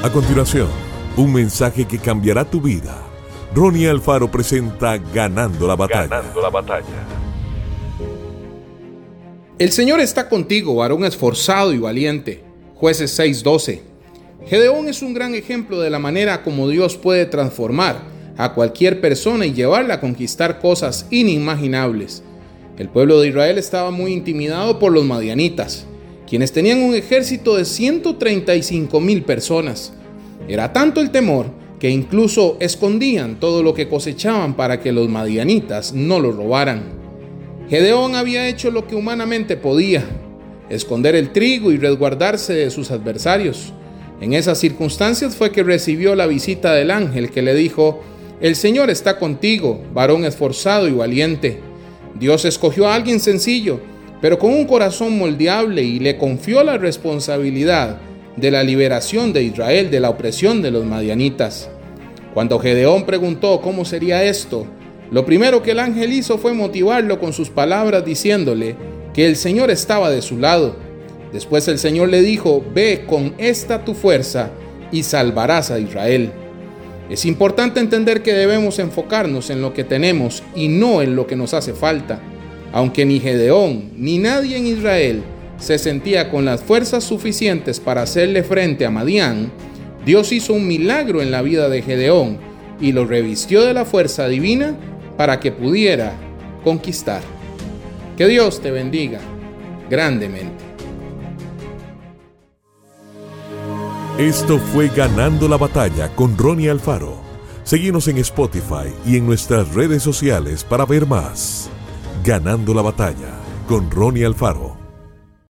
A continuación, un mensaje que cambiará tu vida. Ronnie Alfaro presenta Ganando la batalla. Ganando la batalla. El Señor está contigo, varón esforzado y valiente. Jueces 6:12. Gedeón es un gran ejemplo de la manera como Dios puede transformar a cualquier persona y llevarla a conquistar cosas inimaginables. El pueblo de Israel estaba muy intimidado por los madianitas, quienes tenían un ejército de 135 mil personas. Era tanto el temor que incluso escondían todo lo que cosechaban para que los madianitas no lo robaran. Gedeón había hecho lo que humanamente podía, esconder el trigo y resguardarse de sus adversarios. En esas circunstancias fue que recibió la visita del ángel que le dijo, El Señor está contigo, varón esforzado y valiente. Dios escogió a alguien sencillo, pero con un corazón moldeable y le confió la responsabilidad de la liberación de Israel de la opresión de los madianitas. Cuando Gedeón preguntó cómo sería esto, lo primero que el ángel hizo fue motivarlo con sus palabras diciéndole que el Señor estaba de su lado. Después el Señor le dijo, ve con esta tu fuerza y salvarás a Israel. Es importante entender que debemos enfocarnos en lo que tenemos y no en lo que nos hace falta. Aunque ni Gedeón ni nadie en Israel se sentía con las fuerzas suficientes para hacerle frente a Madián, Dios hizo un milagro en la vida de Gedeón y lo revistió de la fuerza divina para que pudiera conquistar. Que Dios te bendiga grandemente. Esto fue Ganando la batalla con Ronnie Alfaro. Seguimos en Spotify y en nuestras redes sociales para ver más. Ganando la batalla con Ronnie Alfaro.